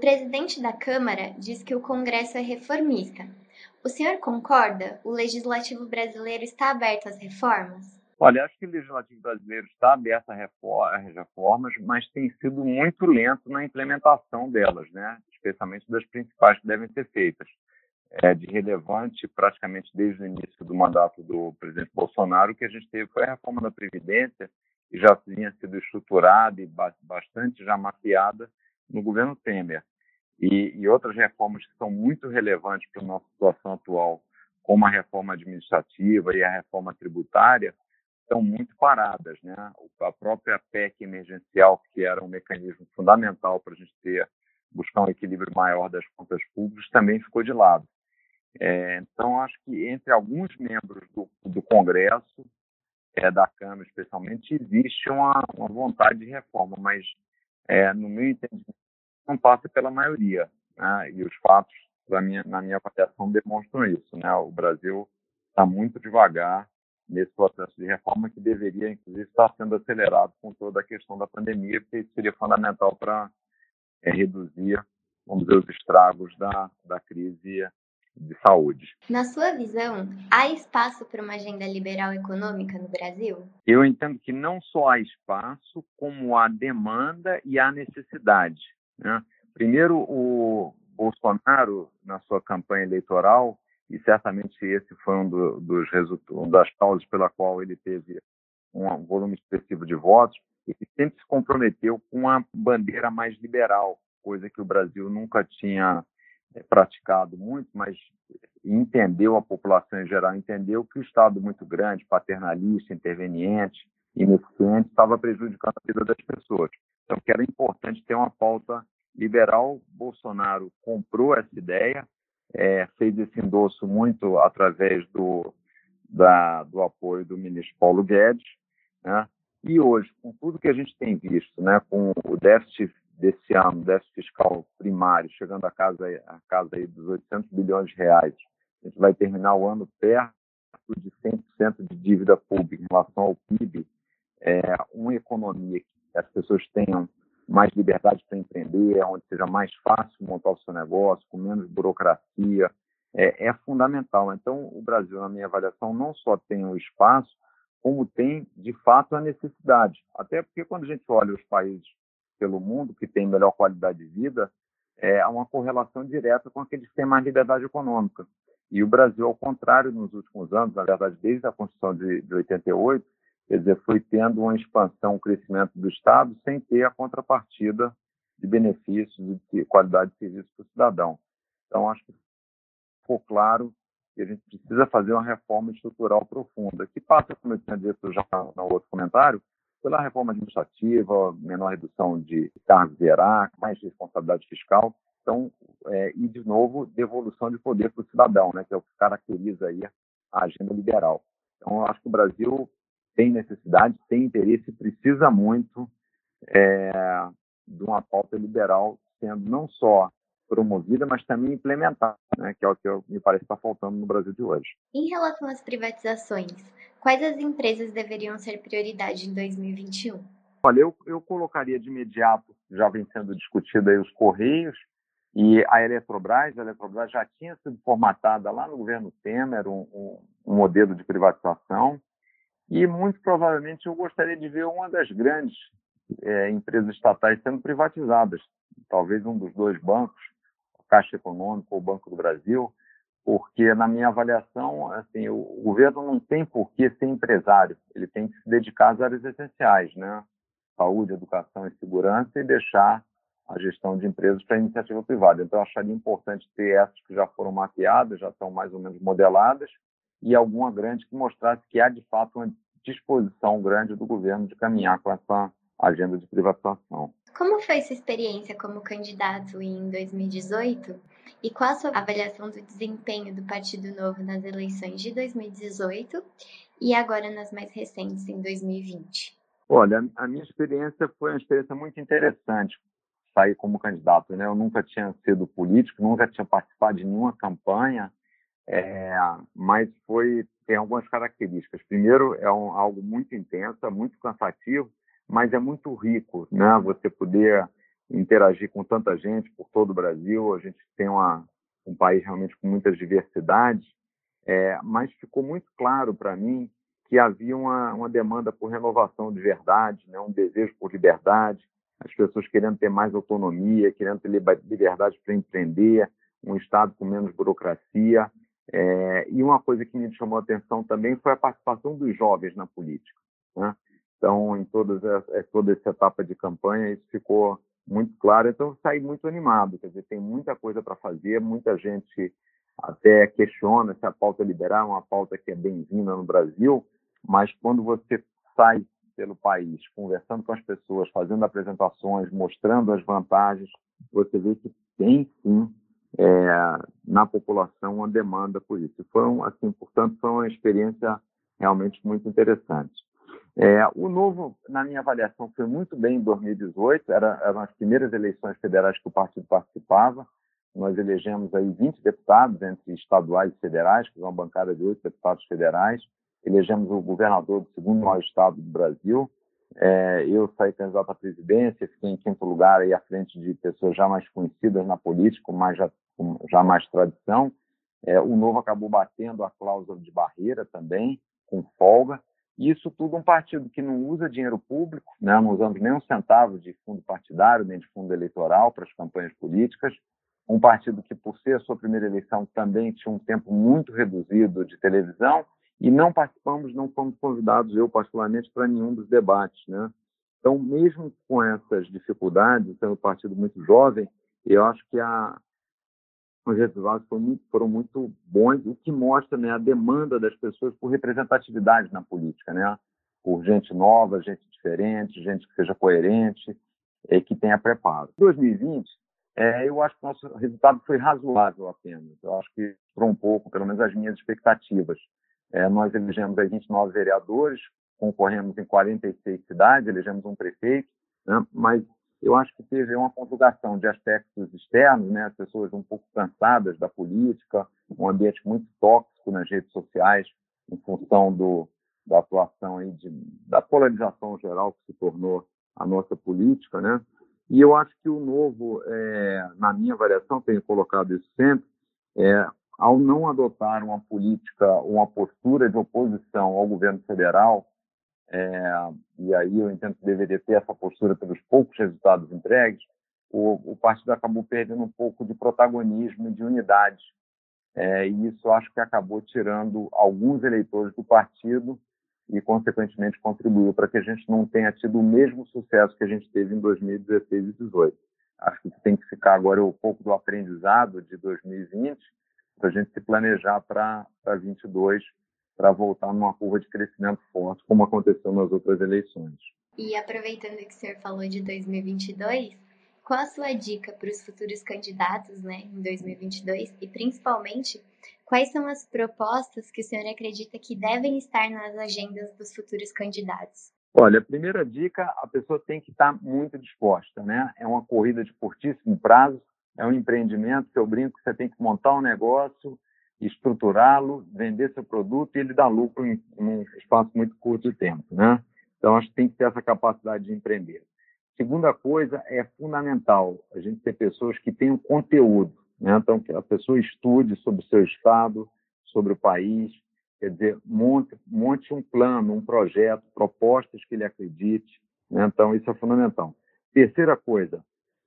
presidente da Câmara diz que o Congresso é reformista. O senhor concorda? O legislativo brasileiro está aberto às reformas? Olha, acho que o legislativo brasileiro está aberto às reformas, mas tem sido muito lento na implementação delas, né? especialmente das principais que devem ser feitas. É, de relevante, praticamente desde o início do mandato do presidente Bolsonaro, o que a gente teve foi a reforma da Previdência, que já tinha sido estruturada e bastante já mapeada no governo Temer. E, e outras reformas que são muito relevantes para a nossa situação atual, como a reforma administrativa e a reforma tributária, estão muito paradas. Né? A própria PEC emergencial, que era um mecanismo fundamental para a gente ter, buscar um equilíbrio maior das contas públicas, também ficou de lado. É, então, acho que entre alguns membros do, do Congresso, é, da Câmara especialmente, existe uma, uma vontade de reforma, mas, é, no meu entendimento, não passa pela maioria. Né? E os fatos, minha, na minha avaliação, demonstram isso. Né? O Brasil está muito devagar nesse processo de reforma que deveria, inclusive, estar sendo acelerado com toda a questão da pandemia, porque isso seria fundamental para é, reduzir, vamos dizer, os estragos da, da crise de saúde. Na sua visão, há espaço para uma agenda liberal econômica no Brasil? Eu entendo que não só há espaço, como há demanda e há necessidade. Né? Primeiro, o Bolsonaro, na sua campanha eleitoral, e certamente esse foi um do, dos resultados, das causas pela qual ele teve um volume expressivo de votos, ele sempre se comprometeu com uma bandeira mais liberal, coisa que o Brasil nunca tinha eh, praticado muito, mas entendeu a população em geral, entendeu que o Estado muito grande, paternalista, interveniente, ineficiente, estava prejudicando a vida das pessoas. Então, que era importante ter uma pauta liberal. Bolsonaro comprou essa ideia, é, fez esse endosso muito através do, da, do apoio do ministro Paulo Guedes, né? E hoje, com tudo que a gente tem visto, né, com o déficit desse ano, déficit fiscal primário, chegando a casa, a casa aí dos 800 bilhões de reais, a gente vai terminar o ano perto de 100% de dívida pública em relação ao PIB, é, uma economia que as pessoas tenham mais liberdade para empreender, onde seja mais fácil montar o seu negócio, com menos burocracia, é, é, fundamental. Então, o Brasil, na minha avaliação, não só tem o espaço, como tem, de fato, a necessidade. Até porque, quando a gente olha os países pelo mundo que têm melhor qualidade de vida, é, há uma correlação direta com aqueles que têm mais liberdade econômica. E o Brasil, ao contrário, nos últimos anos, na verdade, desde a Constituição de, de 88, Quer dizer, foi tendo uma expansão, um crescimento do Estado sem ter a contrapartida de benefícios e de qualidade de serviço para o cidadão. Então, acho que ficou claro que a gente precisa fazer uma reforma estrutural profunda, que passa, como eu tinha dito já no outro comentário, pela reforma administrativa, menor redução de cargos hierárquicos, mais responsabilidade fiscal, então, é, e, de novo, devolução de poder para o cidadão, né, que é o que caracteriza aí a agenda liberal. Então, acho que o Brasil tem necessidade, tem interesse, precisa muito é, de uma pauta liberal sendo não só promovida, mas também implementada, né, que é o que eu, me parece estar faltando no Brasil de hoje. Em relação às privatizações, quais as empresas deveriam ser prioridade em 2021? Olha, eu, eu colocaria de imediato, já vem sendo discutido aí os Correios e a Eletrobras. A Eletrobras já tinha sido formatada lá no governo Temer, um, um, um modelo de privatização. E muito provavelmente eu gostaria de ver uma das grandes é, empresas estatais sendo privatizadas, talvez um dos dois bancos, a Caixa Econômica ou o Banco do Brasil, porque na minha avaliação, assim, o, o governo não tem por que ser empresário, ele tem que se dedicar às áreas essenciais, né? Saúde, educação e segurança e deixar a gestão de empresas para iniciativa privada. Então, eu acharia importante ter essas que já foram mapeadas, já estão mais ou menos modeladas, e alguma grande que mostrasse que há, de fato, uma disposição grande do governo de caminhar com essa agenda de privatização. Como foi sua experiência como candidato em 2018 e qual a sua avaliação do desempenho do Partido Novo nas eleições de 2018 e agora nas mais recentes, em 2020? Olha, a minha experiência foi uma experiência muito interessante sair como candidato. Né? Eu nunca tinha sido político, nunca tinha participado de nenhuma campanha, é, mas foi tem algumas características. Primeiro, é um, algo muito intenso, é muito cansativo, mas é muito rico, né? Você poder interagir com tanta gente por todo o Brasil. A gente tem uma, um país realmente com muitas diversidades, é, mas ficou muito claro para mim que havia uma, uma, demanda por renovação de verdade, né, um desejo por liberdade, as pessoas querendo ter mais autonomia, querendo ter liberdade para empreender, um Estado com menos burocracia. É, e uma coisa que me chamou a atenção também foi a participação dos jovens na política. Né? Então, em todas, é, toda essa etapa de campanha, isso ficou muito claro. Então, eu saí muito animado. Quer dizer, tem muita coisa para fazer, muita gente até questiona se a pauta liberal é uma pauta que é bem-vinda no Brasil, mas quando você sai pelo país, conversando com as pessoas, fazendo apresentações, mostrando as vantagens, você vê que tem sim é, na população uma demanda por isso. Foi um, assim, portanto, foi uma experiência realmente muito interessante. É, o novo, na minha avaliação, foi muito bem em 2018. Era, eram as primeiras eleições federais que o partido participava. Nós elegemos aí 20 deputados entre estaduais e federais, que uma bancada de oito deputados federais. Elegemos o governador do segundo maior estado do Brasil. É, eu saí candidato à presidência, fiquei em quinto lugar aí à frente de pessoas já mais conhecidas na política, mais, já, com já mais tradição. É, o Novo acabou batendo a cláusula de barreira também, com folga. Isso tudo um partido que não usa dinheiro público, né? não usamos nem um centavo de fundo partidário, nem de fundo eleitoral para as campanhas políticas. Um partido que, por ser a sua primeira eleição, também tinha um tempo muito reduzido de televisão e não participamos, não fomos convidados, eu particularmente, para nenhum dos debates. Né? Então, mesmo com essas dificuldades, sendo um partido muito jovem, eu acho que a, os resultados foram muito, foram muito bons, o que mostra né, a demanda das pessoas por representatividade na política, né? por gente nova, gente diferente, gente que seja coerente e que tenha preparo. Em 2020, é, eu acho que o nosso resultado foi razoável apenas. Eu acho que por um pouco, pelo menos as minhas expectativas. É, nós elegemos aí 29 vereadores, concorremos em 46 cidades, elegemos um prefeito, né? mas eu acho que teve uma conjugação de aspectos externos, né, as pessoas um pouco cansadas da política, um ambiente muito tóxico nas redes sociais, em função do, da atuação aí de, da polarização geral que se tornou a nossa política, né? E eu acho que o novo, é, na minha avaliação, tenho colocado isso sempre, é, ao não adotar uma política, uma postura de oposição ao governo federal, é, e aí eu entendo que deveria ter essa postura pelos poucos resultados entregues, o, o partido acabou perdendo um pouco de protagonismo e de unidade. É, e isso acho que acabou tirando alguns eleitores do partido e, consequentemente, contribuiu para que a gente não tenha tido o mesmo sucesso que a gente teve em 2016 e 2018. Acho que tem que ficar agora um pouco do aprendizado de 2020 para a gente se planejar para 2022 para voltar numa curva de crescimento forte, como aconteceu nas outras eleições. E aproveitando que o senhor falou de 2022, qual a sua dica para os futuros candidatos né, em 2022 e, principalmente, quais são as propostas que o senhor acredita que devem estar nas agendas dos futuros candidatos? Olha, a primeira dica, a pessoa tem que estar muito disposta, né? É uma corrida de curtíssimo prazo, é um empreendimento que eu brinco que você tem que montar um negócio, estruturá-lo, vender seu produto e ele dar lucro em, em um espaço muito curto de tempo, né? Então, acho que tem que ter essa capacidade de empreender. Segunda coisa, é fundamental a gente ter pessoas que tenham conteúdo, né? Então, que a pessoa estude sobre o seu estado, sobre o país, quer dizer, monte, monte um plano, um projeto, propostas que ele acredite, né? Então, isso é fundamental. Terceira coisa,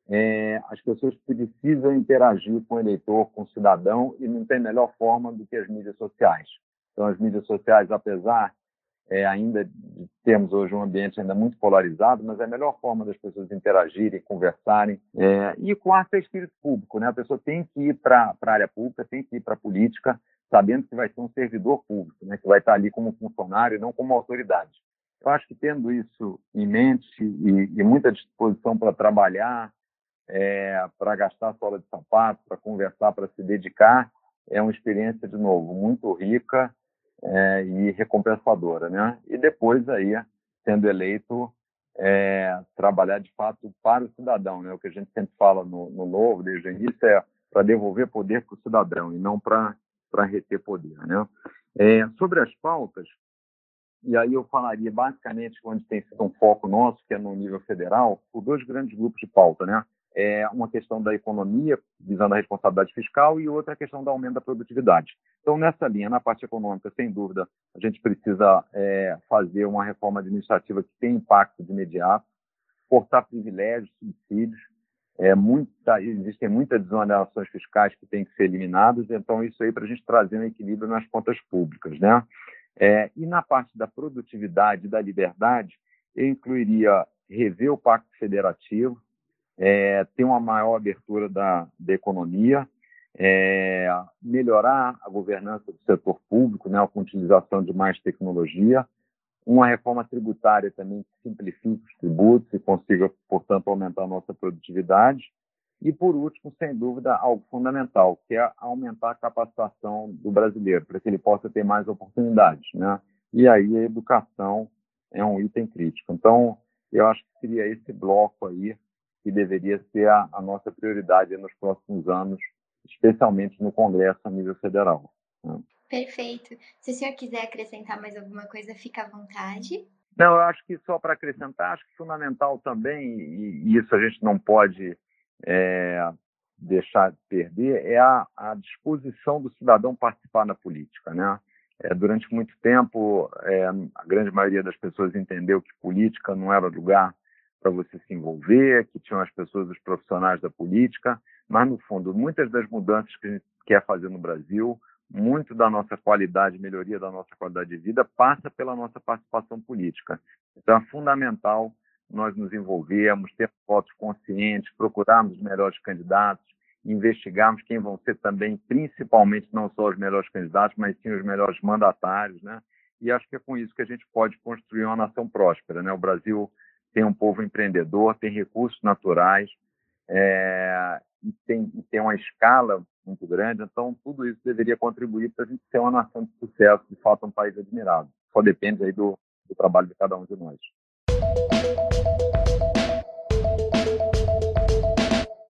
é, as pessoas precisam interagir com o eleitor, com o cidadão, e não tem melhor forma do que as mídias sociais. Então, as mídias sociais, apesar é, ainda de termos hoje um ambiente ainda muito polarizado, mas é a melhor forma das pessoas interagirem, conversarem. É, e quarto é espírito público. Né? A pessoa tem que ir para a área pública, tem que ir para a política, sabendo que vai ser um servidor público, né? que vai estar ali como funcionário não como autoridade. Eu acho que tendo isso em mente e, e muita disposição para trabalhar, é, para gastar sola de sapato, para conversar, para se dedicar, é uma experiência, de novo, muito rica é, e recompensadora. Né? E depois, aí, sendo eleito, é, trabalhar de fato para o cidadão. Né? O que a gente sempre fala no, no Novo, desde o início, é para devolver poder para o cidadão e não para reter poder. Né? É, sobre as pautas, e aí eu falaria basicamente onde tem sido um foco nosso, que é no nível federal, por dois grandes grupos de pauta, né? É uma questão da economia, visando a responsabilidade fiscal, e outra a questão do aumento da produtividade. Então, nessa linha, na parte econômica, sem dúvida, a gente precisa é, fazer uma reforma administrativa que tenha impacto de imediato, cortar privilégios, subsídios, é, muita, existem muitas desonerações fiscais que têm que ser eliminadas, então isso aí para a gente trazer um equilíbrio nas contas públicas, né? É, e na parte da produtividade e da liberdade, eu incluiria rever o Pacto Federativo, é, ter uma maior abertura da, da economia, é, melhorar a governança do setor público, né, com utilização de mais tecnologia, uma reforma tributária também que simplifique os tributos e consiga, portanto, aumentar a nossa produtividade. E, por último, sem dúvida, algo fundamental, que é aumentar a capacitação do brasileiro, para que ele possa ter mais oportunidades. Né? E aí a educação é um item crítico. Então, eu acho que seria esse bloco aí que deveria ser a, a nossa prioridade nos próximos anos, especialmente no Congresso a nível federal. Né? Perfeito. Se o senhor quiser acrescentar mais alguma coisa, fica à vontade. Não, eu acho que só para acrescentar, acho que fundamental também, e isso a gente não pode é, deixar de perder, é a, a, disposição do cidadão participar na política. Né? É, durante muito tempo, é, a grande maioria das pessoas entendeu que política não era lugar para você se envolver, que tinham as pessoas, os profissionais da política, mas, no fundo, muitas das mudanças que a gente quer fazer no Brasil muito da nossa qualidade, melhoria da nossa qualidade de vida, passa pela nossa participação política. Então, é fundamental nós nos envolvermos, ter votos conscientes, procurarmos os melhores candidatos, investigarmos quem vão ser também, principalmente, não só os melhores candidatos, mas sim os melhores mandatários, né? E acho que é com isso que a gente pode construir uma nação próspera, né? O Brasil tem um povo empreendedor, tem recursos naturais, é, e, tem, e tem uma escala muito grande. Então, tudo isso deveria contribuir para a gente ser uma nação de sucesso, de fato, um país admirado. Só depende aí do, do trabalho de cada um de nós.